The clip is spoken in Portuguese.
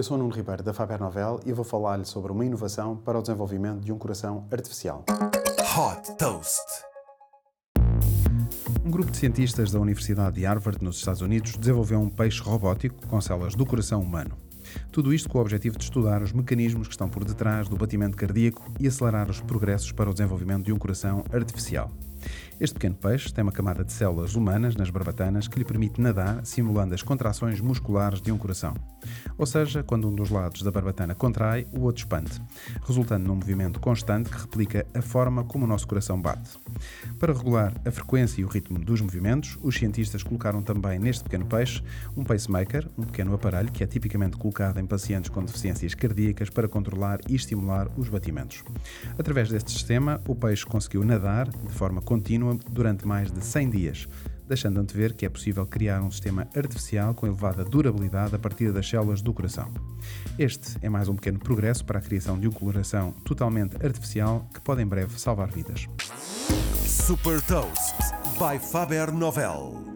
Eu sou o Nuno Ribeiro da Faber Novel e vou falar-lhe sobre uma inovação para o desenvolvimento de um coração artificial. Hot Toast. Um grupo de cientistas da Universidade de Harvard, nos Estados Unidos, desenvolveu um peixe robótico com células do coração humano. Tudo isto com o objetivo de estudar os mecanismos que estão por detrás do batimento cardíaco e acelerar os progressos para o desenvolvimento de um coração artificial. Este pequeno peixe tem uma camada de células humanas nas barbatanas que lhe permite nadar simulando as contrações musculares de um coração. Ou seja, quando um dos lados da barbatana contrai, o outro expande, resultando num movimento constante que replica a forma como o nosso coração bate. Para regular a frequência e o ritmo dos movimentos, os cientistas colocaram também neste pequeno peixe um pacemaker, um pequeno aparelho que é tipicamente colocado em pacientes com deficiências cardíacas para controlar e estimular os batimentos. Através deste sistema, o peixe conseguiu nadar de forma contínua durante mais de 100 dias, deixando ver que é possível criar um sistema artificial com elevada durabilidade a partir das células do coração. Este é mais um pequeno progresso para a criação de um coração totalmente artificial que pode em breve salvar vidas. Super Toast by Faber Novel.